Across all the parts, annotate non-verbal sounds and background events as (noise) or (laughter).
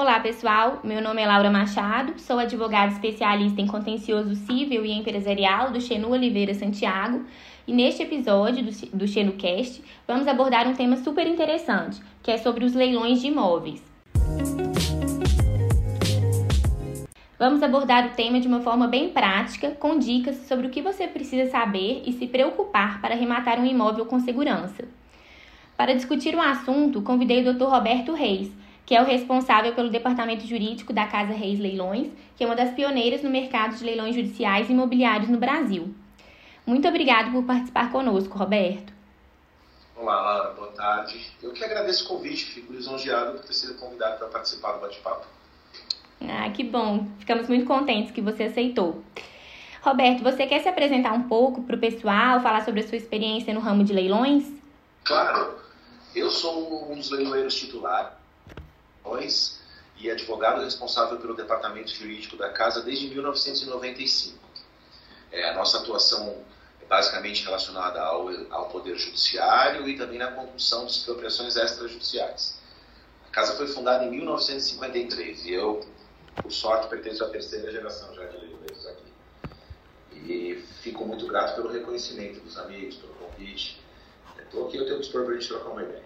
Olá, pessoal. Meu nome é Laura Machado, sou advogada especialista em contencioso civil e empresarial do Xenu Oliveira Santiago. E neste episódio do, do vamos abordar um tema super interessante, que é sobre os leilões de imóveis. Vamos abordar o tema de uma forma bem prática, com dicas sobre o que você precisa saber e se preocupar para arrematar um imóvel com segurança. Para discutir o assunto, convidei o Dr. Roberto Reis, que é o responsável pelo departamento jurídico da Casa Reis Leilões, que é uma das pioneiras no mercado de leilões judiciais e imobiliários no Brasil. Muito obrigado por participar conosco, Roberto. Olá, Laura, boa tarde. Eu que agradeço o convite, fico lisonjeado por ter sido convidado para participar do bate-papo. Ah, que bom. Ficamos muito contentes que você aceitou. Roberto, você quer se apresentar um pouco para o pessoal, falar sobre a sua experiência no ramo de leilões? Claro. Eu sou um dos leiloeiros titulares e advogado responsável pelo departamento jurídico da casa desde 1995. É, a nossa atuação é basicamente relacionada ao, ao Poder Judiciário e também na condução de expropriações extrajudiciais. A casa foi fundada em 1953 e eu por sorte, pertenço à terceira geração já de leiloeiros aqui. E fico muito grato pelo reconhecimento dos amigos, pelo convite. Estou aqui, eu tenho dispor para a gente trocar uma ideia.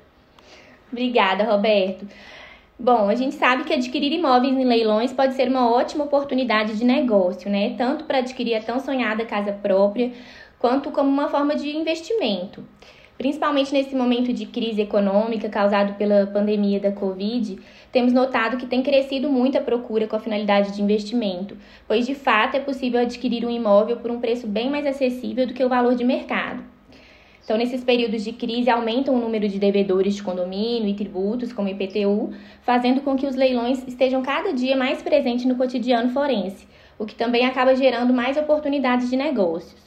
Obrigada, Roberto. Bom, a gente sabe que adquirir imóveis em leilões pode ser uma ótima oportunidade de negócio, né? Tanto para adquirir a tão sonhada casa própria, quanto como uma forma de investimento. Principalmente nesse momento de crise econômica causado pela pandemia da Covid, temos notado que tem crescido muito a procura com a finalidade de investimento, pois de fato é possível adquirir um imóvel por um preço bem mais acessível do que o valor de mercado. Então, nesses períodos de crise, aumentam o número de devedores de condomínio e tributos, como IPTU, fazendo com que os leilões estejam cada dia mais presentes no cotidiano forense, o que também acaba gerando mais oportunidades de negócios.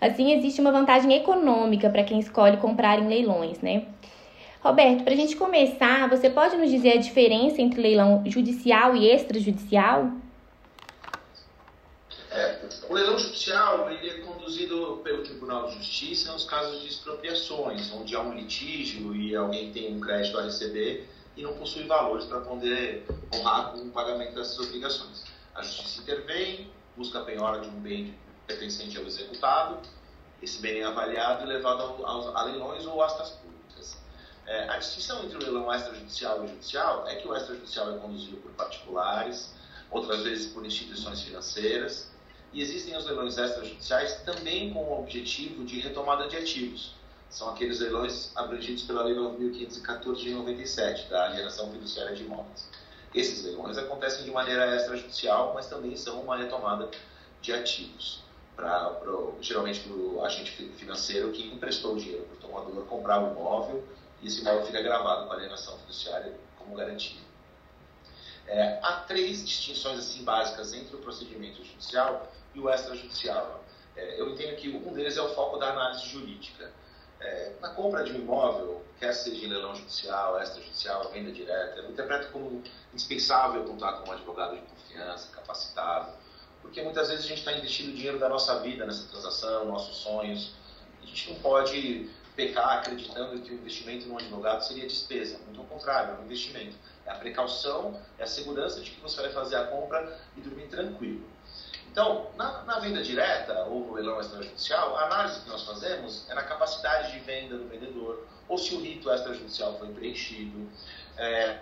Assim, existe uma vantagem econômica para quem escolhe comprar em leilões, né? Roberto, para a gente começar, você pode nos dizer a diferença entre leilão judicial e extrajudicial? É, o leilão judicial ele é conduzido pelo Tribunal de Justiça nos casos de expropriações, onde há um litígio e alguém tem um crédito a receber e não possui valores para poder honrar com o pagamento dessas obrigações. A Justiça intervém, busca a penhora de um bem pertencente ao executado, esse bem é avaliado e levado a leilões ou astas públicas. É, a distinção entre o leilão extrajudicial e judicial é que o extrajudicial é conduzido por particulares, outras vezes por instituições financeiras, e existem os leilões extrajudiciais também com o objetivo de retomada de ativos. São aqueles leilões abrangidos pela Lei 9.514 de 97, da Alienação Fiduciária de Imóveis. Esses leilões acontecem de maneira extrajudicial, mas também são uma retomada de ativos para geralmente para o agente financeiro que emprestou o dinheiro para o tomador comprar o imóvel e esse imóvel fica gravado com a alienação fiduciária como garantia. É, há três distinções assim básicas entre o procedimento judicial e o extrajudicial. É, eu entendo que um deles é o foco da análise jurídica. É, na compra de um imóvel, quer seja em leilão judicial, extrajudicial, venda direta, eu interpreto como indispensável contar com um advogado de confiança, capacitado, porque muitas vezes a gente está investindo dinheiro da nossa vida nessa transação, nossos sonhos. A gente não pode pecar acreditando que o investimento num advogado seria despesa. Muito ao contrário, é um investimento. É a precaução, é a segurança de que você vai fazer a compra e dormir tranquilo. Então, na, na venda direta ou no leilão extrajudicial, a análise que nós fazemos é na capacidade de venda do vendedor, ou se o rito extrajudicial foi preenchido, é,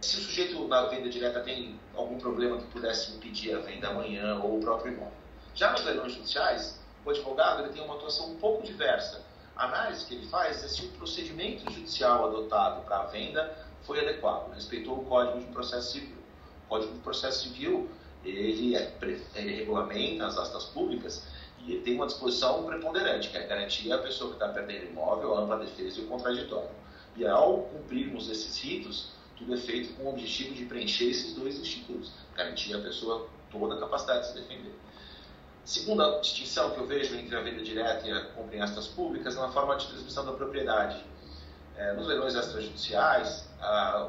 se o sujeito na venda direta tem algum problema que pudesse impedir a venda amanhã ou o próprio imóvel. Já nos leilões judiciais, o advogado ele tem uma atuação um pouco diversa. A análise que ele faz é se o procedimento judicial adotado para a venda foi adequado, respeitou o Código de Processo Civil. O Código de Processo Civil ele, é, ele regulamenta as astas públicas e ele tem uma disposição preponderante, que é garantir a pessoa que está perdendo imóvel a ampla defesa e o contraditório. E ao cumprirmos esses ritos, tudo é feito com o objetivo de preencher esses dois institutos, garantir a pessoa toda a capacidade de se defender. Segunda distinção que eu vejo entre a venda direta e a compra em astas públicas é na forma de transmissão da propriedade. É, nos leilões extrajudiciais,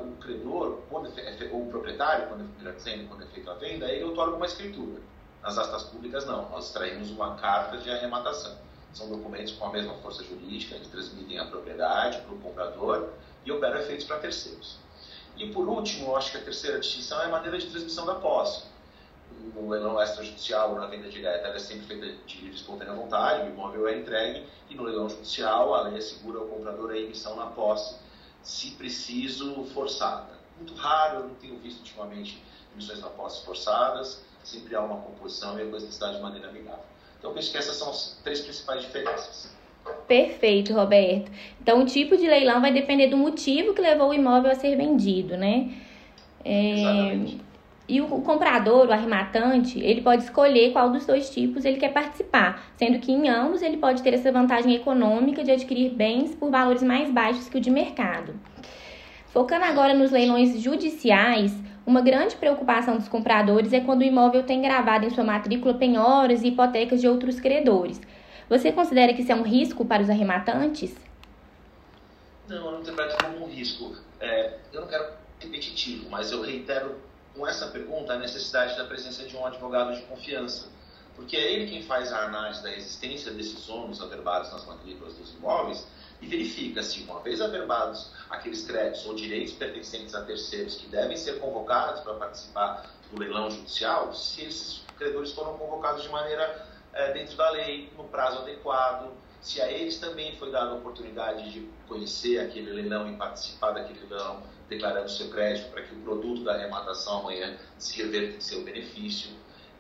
o credor, é, ou o proprietário, quando, é, dizendo, quando é feita a venda, ele otorga uma escritura. Nas astas públicas, não. Nós extraímos uma carta de arrematação. São documentos com a mesma força jurídica, eles transmitem a propriedade para o comprador e operam efeitos para terceiros. E por último, eu acho que a terceira distinção é a maneira de transmissão da posse. No leilão extrajudicial ou na venda direta, ela é sempre feita de livre espontânea vontade, o imóvel é entregue, e no leilão judicial, a lei assegura ao comprador a emissão na posse, se preciso, forçada. Muito raro, eu não tenho visto ultimamente emissões na posse forçadas, sempre há uma composição e a coisa está de maneira amigável. Então, eu penso que essas são as três principais diferenças. Perfeito, Roberto. Então, o tipo de leilão vai depender do motivo que levou o imóvel a ser vendido, né? É... E o comprador, o arrematante, ele pode escolher qual dos dois tipos ele quer participar, sendo que em ambos ele pode ter essa vantagem econômica de adquirir bens por valores mais baixos que o de mercado. Focando agora nos leilões judiciais, uma grande preocupação dos compradores é quando o imóvel tem gravado em sua matrícula penhoras e hipotecas de outros credores. Você considera que isso é um risco para os arrematantes? Não, eu não interpreto como um risco. É, eu não quero repetitivo, mas eu reitero com essa pergunta a necessidade da presença de um advogado de confiança, porque é ele quem faz a análise da existência desses ônus averbados nas matrículas dos imóveis e verifica se, uma vez averbados aqueles créditos ou direitos pertencentes a terceiros que devem ser convocados para participar do leilão judicial, se esses credores foram convocados de maneira é, dentro da lei, no prazo adequado, se a eles também foi dada a oportunidade de conhecer aquele leilão e participar daquele leilão, declarando seu crédito para que o produto da arrematação amanhã se reverta em seu benefício.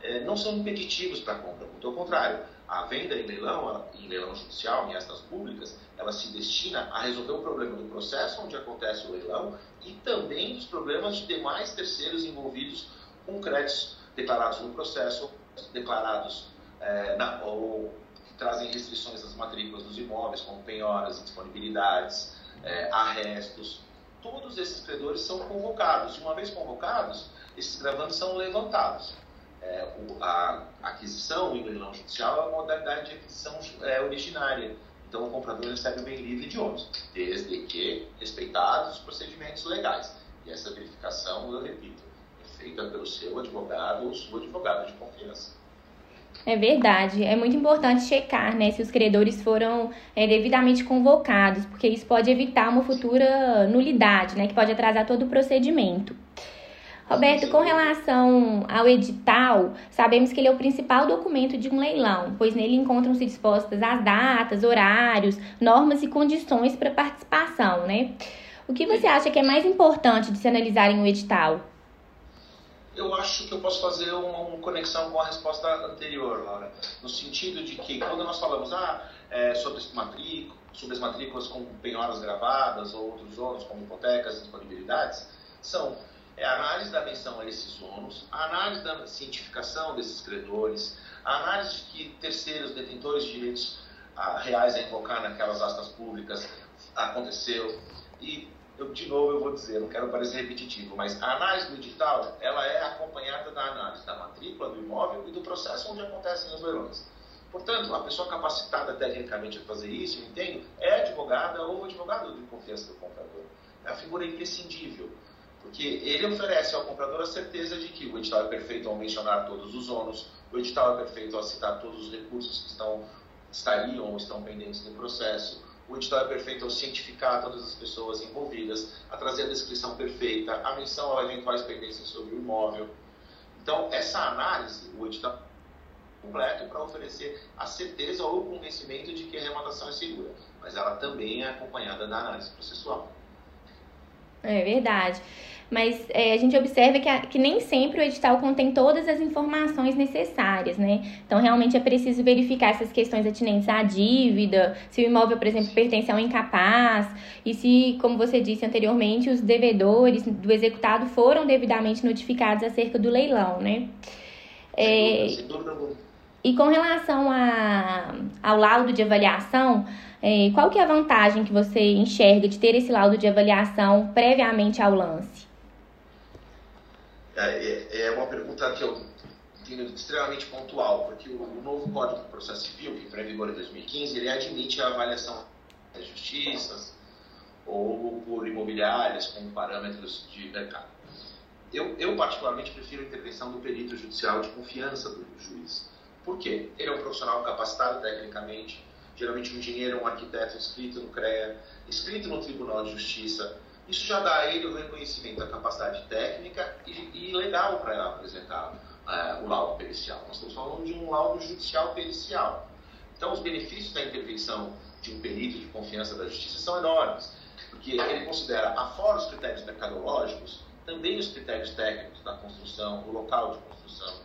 É, não são impeditivos para a compra, muito ao contrário. A venda em leilão, em leilão judicial, em estas públicas, ela se destina a resolver o problema do processo onde acontece o leilão e também os problemas de demais terceiros envolvidos com créditos declarados no processo, declarados é, na, ou trazem restrições às matrículas dos imóveis, como penhoras, indisponibilidades, é, arrestos. Todos esses credores são convocados. E uma vez convocados, esses gravantes são levantados. É, o, a aquisição em leilão judicial é uma modalidade de aquisição é, originária. Então, o comprador recebe o bem livre de ônus, desde que respeitados os procedimentos legais. E essa verificação, eu repito, é feita pelo seu advogado ou sua advogada de confiança. É verdade. É muito importante checar né, se os credores foram é, devidamente convocados, porque isso pode evitar uma futura nulidade, né, que pode atrasar todo o procedimento. Roberto, com relação ao edital, sabemos que ele é o principal documento de um leilão, pois nele encontram-se dispostas as datas, horários, normas e condições para participação, né? O que você acha que é mais importante de se analisar em um edital? Eu acho que eu posso fazer uma, uma, conexão com a resposta anterior, Laura, no sentido de que quando nós falamos ah, é, sobre, matrícula, sobre as matrículas com penhoras gravadas ou outros ônus, como hipotecas disponibilidades, são é, a análise da menção a esses ônus, a análise da cientificação desses credores, a análise de que terceiros detentores de direitos ah, reais a invocar naquelas astas públicas aconteceu e eu, de novo eu vou dizer, não quero parecer repetitivo, mas a análise do edital, ela é acompanhada da análise da matrícula do imóvel e do processo onde acontecem os leilões. Portanto, a pessoa capacitada tecnicamente a fazer isso, eu entendo, é advogada ou advogado de confiança do comprador. É a figura imprescindível, porque ele oferece ao comprador a certeza de que o edital é perfeito ao mencionar todos os ônus, o edital é perfeito ao citar todos os recursos que estão, estariam ou estão pendentes no processo, o edital é perfeito ao cientificar todas as pessoas envolvidas, a trazer a descrição perfeita, a menção a eventuais pendências sobre o imóvel. Então, essa análise, o edital é completo para oferecer a certeza ou o convencimento de que a arrematação é segura, mas ela também é acompanhada da análise processual. É verdade mas é, a gente observa que, a, que nem sempre o edital contém todas as informações necessárias, né? Então, realmente é preciso verificar essas questões atinentes à dívida, se o imóvel, por exemplo, pertence a um incapaz, e se, como você disse anteriormente, os devedores do executado foram devidamente notificados acerca do leilão, né? É, e com relação a, ao laudo de avaliação, é, qual que é a vantagem que você enxerga de ter esse laudo de avaliação previamente ao lance? É, é, é uma pergunta que eu entendo extremamente pontual, porque o, novo Código do Processo Civil, que entrou em vigor em 2015, ele admite a avaliação das justiças ou por imobiliárias como parâmetros de mercado. Eu, eu, particularmente, prefiro a intervenção do perito judicial de confiança do juiz. Por quê? Ele é um profissional capacitado tecnicamente, geralmente um engenheiro, um arquiteto inscrito no CREA, inscrito no Tribunal de Justiça, Isso já dá a ele o reconhecimento da capacidade técnica e, e legal para apresentar uh, o laudo pericial. Nós estamos falando de um laudo judicial pericial. Então, os benefícios da intervenção de um perito de confiança da justiça são enormes, porque ele considera, afora os critérios mercadológicos, também os critérios técnicos da construção, o local de construção.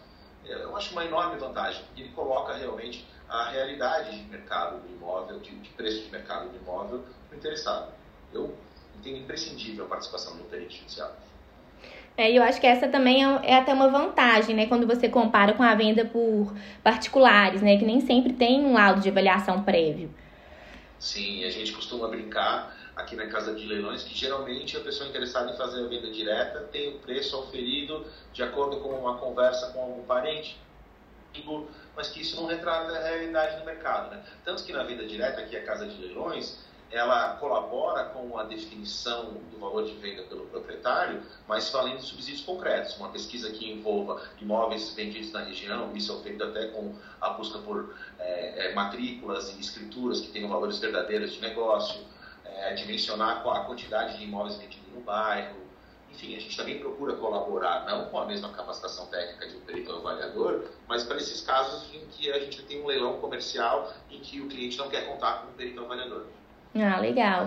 É, eu acho uma enorme vantagem. Ele coloca realmente a realidade de mercado do imóvel, de, de preço de mercado do imóvel, para o interessado. Eu entendo imprescindível a participação do perito judicial. É, eu acho que essa também é, é, até uma vantagem, né? Quando você compara com a venda por particulares, né? Que nem sempre tem um laudo de avaliação prévio. Sim, a gente costuma brincar aqui na casa de leilões que geralmente a pessoa interessada em fazer a venda direta tem o preço oferido de acordo com uma conversa com algum parente, mas que isso não retrata a realidade do mercado. Né? Tanto que na venda direta, aqui a casa de leilões, ela colabora com a definição do valor de venda pelo proprietário, mas valendo de subsídios concretos. Uma pesquisa que envolva imóveis vendidos na região, isso é feito até com a busca por é, é, matrículas e escrituras que tenham valores verdadeiros de negócio, é, dimensionar a quantidade de imóveis vendidos no bairro. Enfim, a gente também procura colaborar, não com a mesma capacitação técnica de um perito avaliador, mas para esses casos em que a gente tem um leilão comercial em que o cliente não quer contar com um perito avaliador. Ah, legal.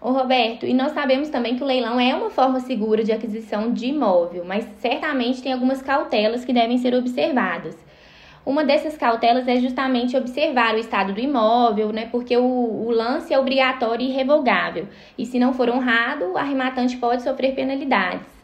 Ô Roberto, e nós sabemos também que o leilão é uma forma segura de aquisição de imóvel, mas certamente tem algumas cautelas que devem ser observadas. Uma dessas cautelas é justamente observar o estado do imóvel, né? Porque o, o lance é obrigatório e irrevogável. E se não for honrado, o arrematante pode sofrer penalidades.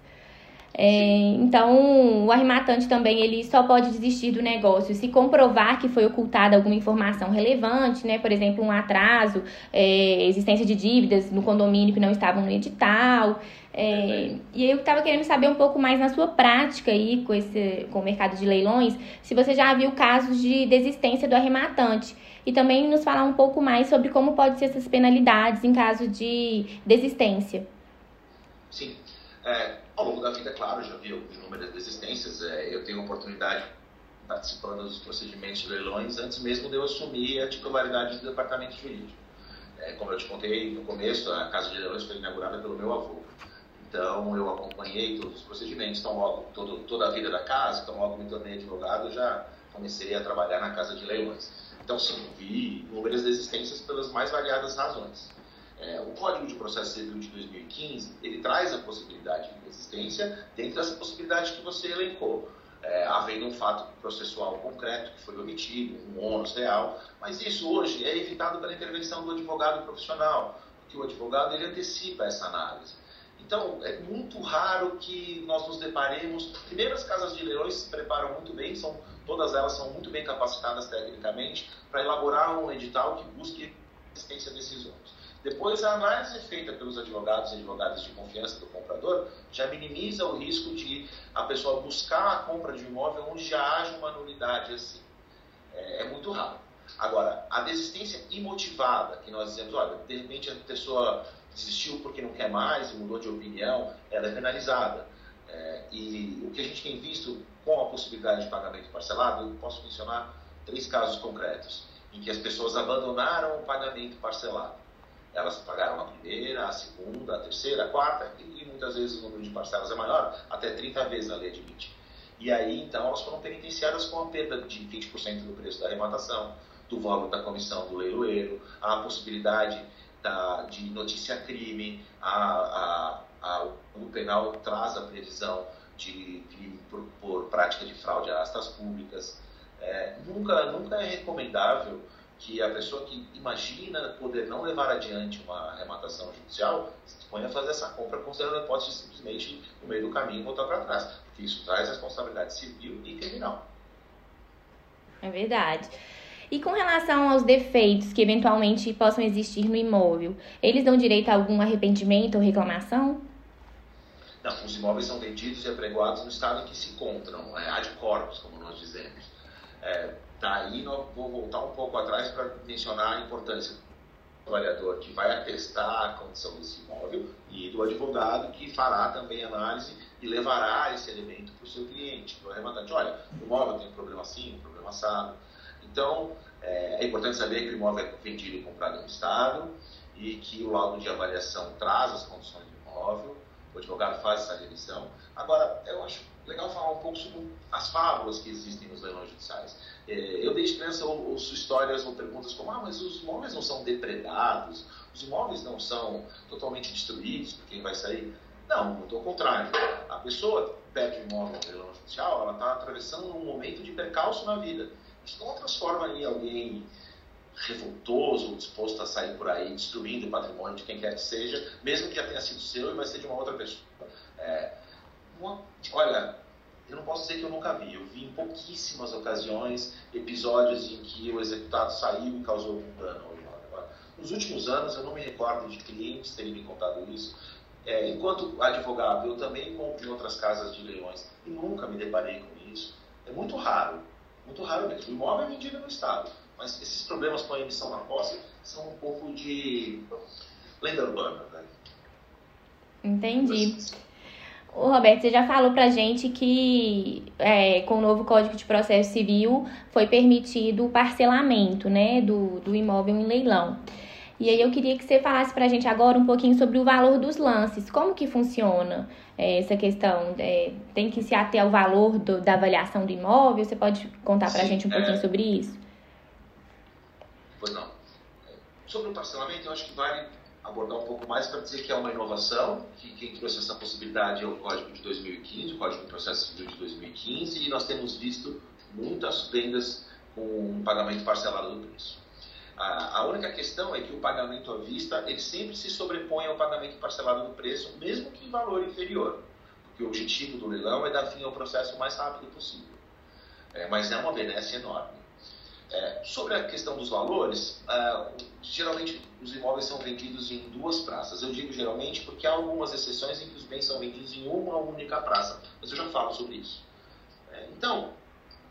É, então, o arrematante também ele só pode desistir do negócio se comprovar que foi ocultada alguma informação relevante, né? Por exemplo, um atraso, é, existência de dívidas no condomínio que não estavam no edital. É, e eu estava querendo saber um pouco mais na sua prática aí com, esse, com o mercado de leilões, se você já viu casos de desistência do arrematante. E também nos falar um pouco mais sobre como pode ser essas penalidades em caso de desistência. Sim. É, ao longo da vida, claro, já vi inúmeras desistências. É, eu tenho a oportunidade participando dos procedimentos de leilões antes mesmo de eu assumir a titularidade do departamento jurídico. É, como eu te contei no começo, a Casa de Leilões foi inaugurada pelo meu avô. Então, eu acompanhei todos os procedimentos, então, logo, todo, toda a vida da casa, então, logo me tornei advogado, já comecei a trabalhar na Casa de Leilões. Então, sim, vi inúmeras desistências pelas mais variadas razões. É, o Código de Processo Civil de 2015, ele traz a possibilidade de resistência dentro dessa possibilidade que você elencou. É, havendo um fato processual concreto que foi omitido, um ônus real, mas isso hoje é evitado pela intervenção do advogado profissional, porque o advogado ele antecipa essa análise. Então, é muito raro que nós nos deparemos. Primeiro, as casas de leilões se preparam muito bem, são, todas elas são muito bem capacitadas tecnicamente para elaborar um edital que busque desses ônus. Depois, a análise feita pelos advogados e advogadas de confiança do comprador já minimiza o risco de a pessoa buscar a compra de um imóvel onde já haja uma nulidade assim. É, é muito raro. Agora, a desistência imotivada, que nós dizemos, olha, de repente a pessoa desistiu porque não quer mais mudou de opinião, ela é penalizada. É, e o que a gente tem visto com a possibilidade de pagamento parcelado, eu posso mencionar três casos concretos, em que as pessoas abandonaram o pagamento parcelado. Elas pagaram a primeira, a segunda, a terceira, a quarta, e, muitas vezes o número de parcelas é maior, até 30 vezes a lei admite. E aí, então, elas foram penitenciadas com a perda de 20% do preço da arrematação, do valor da comissão do leiloeiro, a possibilidade da, de notícia crime, a, a, a, o penal traz a previsão de crime por, por prática de fraude a astas públicas. É, nunca, nunca é recomendável que a pessoa que imagina poder não levar adiante uma arrematação judicial se dispõe a fazer essa compra, considerando a hipótese de simplesmente, no meio do caminho, voltar para trás, porque isso traz responsabilidade civil e criminal. É verdade. E com relação aos defeitos que eventualmente possam existir no imóvel, eles dão direito a algum arrependimento ou reclamação? Não, os imóveis são vendidos e apregoados no estado em que se encontram, é, ad corpus, como nós dizemos. É, Daí nós vou voltar um pouco atrás para mencionar a importância do avaliador que vai atestar a condição desse imóvel e do advogado que fará também análise e levará esse elemento para o seu cliente, para o arrematante. Olha, o imóvel tem um problema assim, um problema assado. Então, é, é importante saber que o imóvel é vendido e comprado no Estado e que o laudo de avaliação traz as condições do imóvel, o advogado faz essa revisão. Agora, eu acho legal falar um pouco sobre as fábulas que existem nos leilões judiciais. É, eu desde criança ouço histórias ou perguntas como, ah, mas os imóveis não são depredados, os imóveis não são totalmente destruídos por quem vai sair. Não, muito ao contrário. A pessoa perde o imóvel no leilão judicial, ela está atravessando um momento de percalço na vida. Isso não transforma em alguém revoltoso, disposto a sair por aí destruindo o patrimônio de quem quer que seja, mesmo que já tenha sido seu e vai ser de uma outra pessoa. É, uma, olha, eu não posso dizer que eu nunca vi. Eu vi em pouquíssimas ocasiões episódios em que o executado saiu e causou algum dano ao imóvel. Nos últimos anos, eu não me recordo de clientes terem me contado isso. É, enquanto advogado, eu também compro em outras casas de leilões e nunca me deparei com isso. É muito raro, muito raro mesmo. O imóvel é vendido no Estado, mas esses problemas com a emissão na posse são um pouco de lenda urbana. Né? Entendi. O Roberto, você já falou pra gente que é, com o novo Código de Processo Civil foi permitido o parcelamento né, do, do imóvel em leilão. E aí eu queria que você falasse pra gente agora um pouquinho sobre o valor dos lances. Como que funciona é, essa questão? É, tem que se ater ao valor do, da avaliação do imóvel? Você pode contar pra Sim, gente um pouquinho é. sobre isso? Pois não. Sobre o parcelamento, eu acho que vale abordar um pouco mais para dizer que é uma inovação, que quem trouxe essa possibilidade é o Código de 2015, o Código de Processo Civil de 2015, e nós temos visto muitas vendas com pagamento parcelado do preço. A, única questão é que o pagamento à vista ele sempre se sobrepõe ao pagamento parcelado do preço, mesmo que em valor inferior, porque o objetivo do leilão é dar fim ao processo o mais rápido possível. É, mas é uma benesse enorme. É, sobre a questão dos valores, é, geralmente os imóveis são vendidos em duas praças. Eu digo geralmente porque há algumas exceções em que os bens são vendidos em uma única praça, mas eu já falo sobre isso. É, então,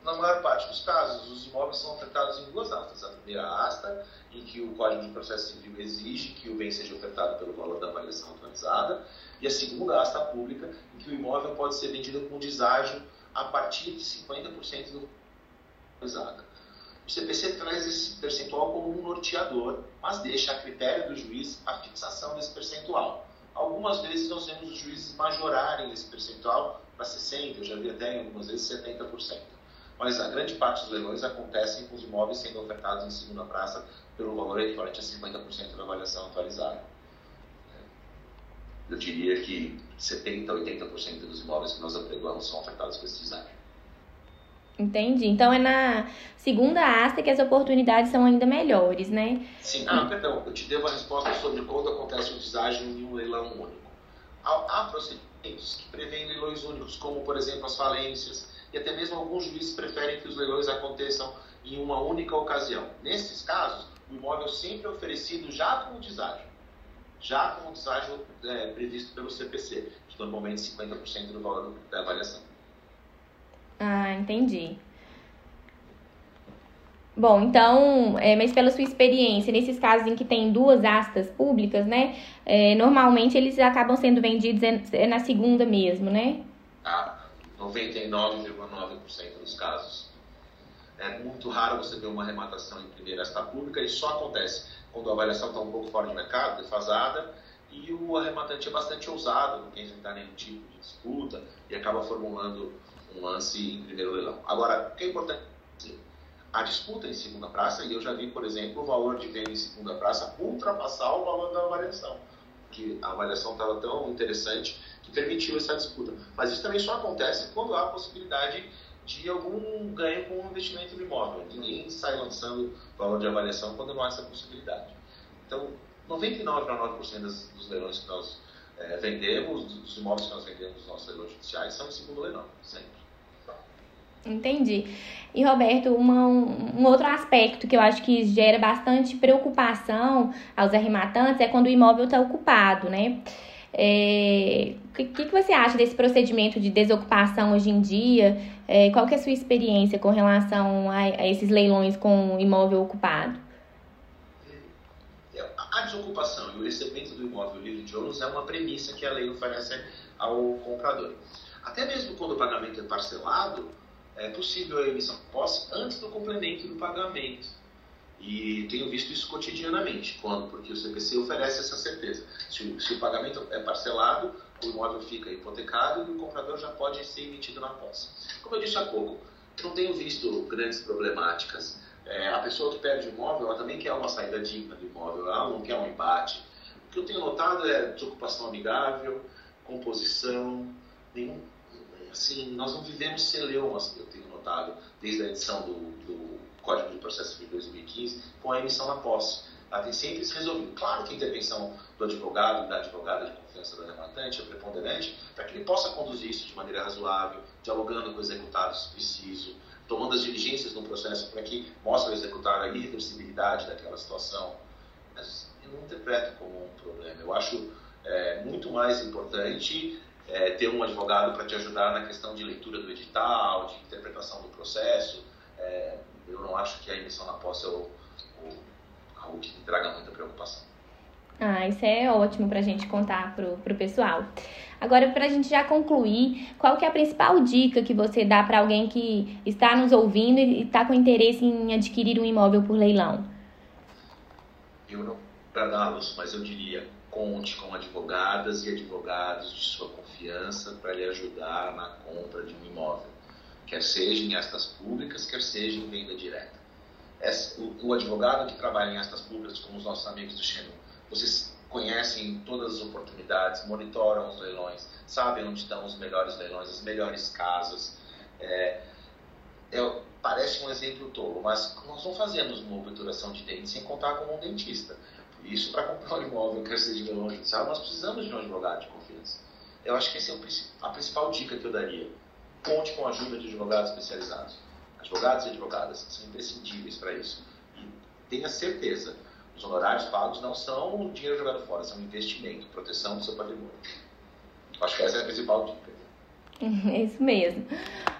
na maior parte dos casos, os imóveis são ofertados em duas astas. A primeira asta, em que o Código de Processo Civil exige que o bem seja ofertado pelo valor da avaliação atualizada, e a segunda asta pública, em que o imóvel pode ser vendido com deságio a partir de 50% do atualizada. O CPC traz esse percentual como um norteador, mas deixa a critério do juiz a fixação desse percentual. Algumas vezes nós vemos os juízes majorarem esse percentual para 60%, eu já vi até algumas vezes 70%. Mas a grande parte dos leilões acontecem com os imóveis sendo ofertados em segunda praça pelo valor equivalente a 50% da avaliação atualizada. Eu diria que 70% a 80% dos imóveis que nós apregoamos são ofertados com esse design. Entendi. Então é na segunda asta que as oportunidades são ainda melhores, né? Sim. Ah, perdão. Eu te devo a resposta sobre quando acontece o deságio em um leilão único. Há, há procedimentos que prevêem leilões únicos, como, por exemplo, as falências, e até mesmo alguns juízes preferem que os leilões aconteçam em uma única ocasião. Nesses casos, o imóvel sempre é oferecido já com o deságio, já com o deságio é, previsto pelo CPC, que normalmente 50% do valor da avaliação. Ah, entendi. Bom, então, é, mas pela sua experiência, nesses casos em que tem duas astas públicas, né? É, normalmente eles acabam sendo vendidos é, na segunda mesmo, né? Ah, 99,9% dos casos. É muito raro você ver uma arrematação em primeira asta pública, isso só acontece quando a avaliação está um pouco fora de mercado, defasada, e o arrematante é bastante ousado, não quer enfrentar nenhum tipo de disputa e acaba formulando um lance em primeiro leilão. Agora, o que é importante? A disputa em segunda praça, e eu já vi, por exemplo, o valor de venda em segunda praça ultrapassar o valor da avaliação, que a avaliação estava tão interessante que permitiu essa disputa. Mas isso também só acontece quando há a possibilidade de algum ganho com o investimento no imóvel. Ninguém sai lançando valor de avaliação quando não há essa possibilidade. Então, 99,9% dos leilões que nós é, vendemos, dos imóveis que nós vendemos nos nossos leilões judiciais, são em segundo leilão, sempre. Entendi. E Roberto, uma, um outro aspecto que eu acho que gera bastante preocupação aos arrematantes é quando o imóvel está ocupado, né? É, o que, que você acha desse procedimento de desocupação hoje em dia? É, qual que é a sua experiência com relação a, a esses leilões com imóvel ocupado? A desocupação e o recebimento do imóvel livre de ônus é uma premissa que a lei oferece ao comprador. Até mesmo quando o pagamento é parcelado, é possível a emissão posse antes do complemento do pagamento. E tenho visto isso cotidianamente. Quando? Porque o CPC oferece essa certeza. Se, se o pagamento é parcelado, o imóvel fica hipotecado e o comprador já pode ser emitido na posse. Como eu disse há pouco, não tenho visto grandes problemáticas. É, a pessoa que perde o imóvel, ela também quer uma saída digna do imóvel, ela não quer um embate. O que eu tenho notado é desocupação amigável, composição, nenhum, assim, nós não vivemos celeumas, eu tenho notado, desde a edição do, do Código de Processo de 2015, com a emissão na posse. Ela tem sempre se resolvido. Claro que a intervenção do advogado, da advogada de confiança do rematante é preponderante, para que ele possa conduzir isso de maneira razoável, dialogando com o executado se preciso, tomando as diligências no processo para que mostre ao executado a irreversibilidade daquela situação. Mas eu não interpreto como um problema. Eu acho é, muito mais importante é, ter um advogado para te ajudar na questão de leitura do edital, de interpretação do processo. É, eu não acho que a emissão na posse é o, o, algo que traga muita preocupação. Ah, isso é ótimo para a gente contar pro, pro pessoal. Agora, para a gente já concluir, qual que é a principal dica que você dá para alguém que está nos ouvindo e está com interesse em adquirir um imóvel por leilão? Eu não para dá-los, mas eu diria conte com advogadas e advogados de sua confiança para lhe ajudar na compra de um imóvel, quer seja em estas públicas, quer seja em venda direta. O advogado que trabalha em estas públicas, como os nossos amigos do Xenu, vocês conhecem todas as oportunidades, monitoram os leilões, sabem onde estão os melhores leilões, as melhores casas. É, é, parece um exemplo tolo, mas nós não fazemos uma obturação de dente sem contar com um dentista. Isso para comprar um imóvel, quer seja de leilão judicial, nós precisamos de um advogado de confiança. Eu acho que essa é a principal dica que eu daria. Conte com a ajuda de advogados especializados. Advogados e advogadas são imprescindíveis para isso. E tenha certeza, os honorários pagos não são dinheiro jogado fora, são investimento, proteção do seu patrimônio. Acho que essa é a principal dica. (laughs) É isso mesmo.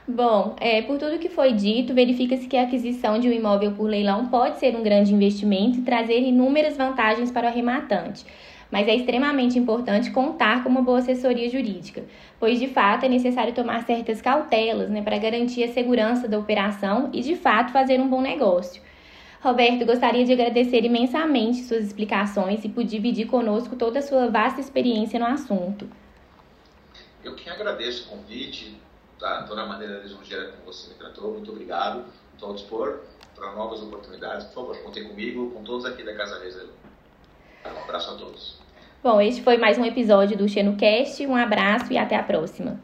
Bom, é, por tudo que foi dito, verifica-se que a aquisição de um imóvel por leilão pode ser um grande investimento e trazer inúmeras vantagens para o arrematante. Mas é extremamente importante contar com uma boa assessoria jurídica, pois de fato é necessário tomar certas cautelas né, para garantir a segurança da operação e de fato fazer um bom negócio. Roberto, gostaria de agradecer imensamente suas explicações e por dividir conosco toda a sua vasta experiência no assunto. Eu que agradeço o convite, tá? toda a maneira lisonjeira como você me tratou. Muito obrigado. Estou ao dispor para novas oportunidades. Por favor, contem comigo, com todos aqui da Casa Reza. Um abraço a todos. Bom, este foi mais um episódio do XenoCast. Um abraço e até a próxima.